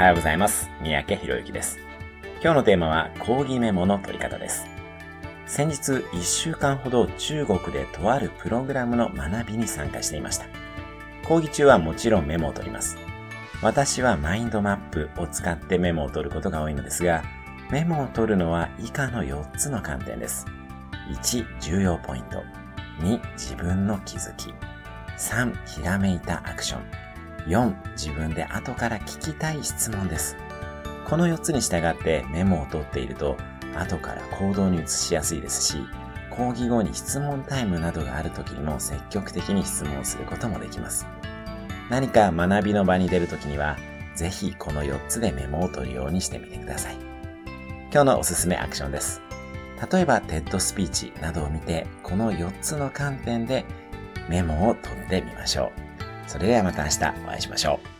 はようございます。三宅博之です。今日のテーマは講義メモの取り方です。先日1週間ほど中国でとあるプログラムの学びに参加していました。講義中はもちろんメモを取ります。私はマインドマップを使ってメモを取ることが多いのですが、メモを取るのは以下の4つの観点です。1、重要ポイント。2、自分の気づき。3、ひらめいたアクション。4、自分で後から聞きたい質問です。この4つに従ってメモを取っていると、後から行動に移しやすいですし、講義後に質問タイムなどがある時にも積極的に質問することもできます。何か学びの場に出る時には、ぜひこの4つでメモを取るようにしてみてください。今日のおすすめアクションです。例えば、テッドスピーチなどを見て、この4つの観点でメモを取ってみましょう。それではまた明日お会いしましょう。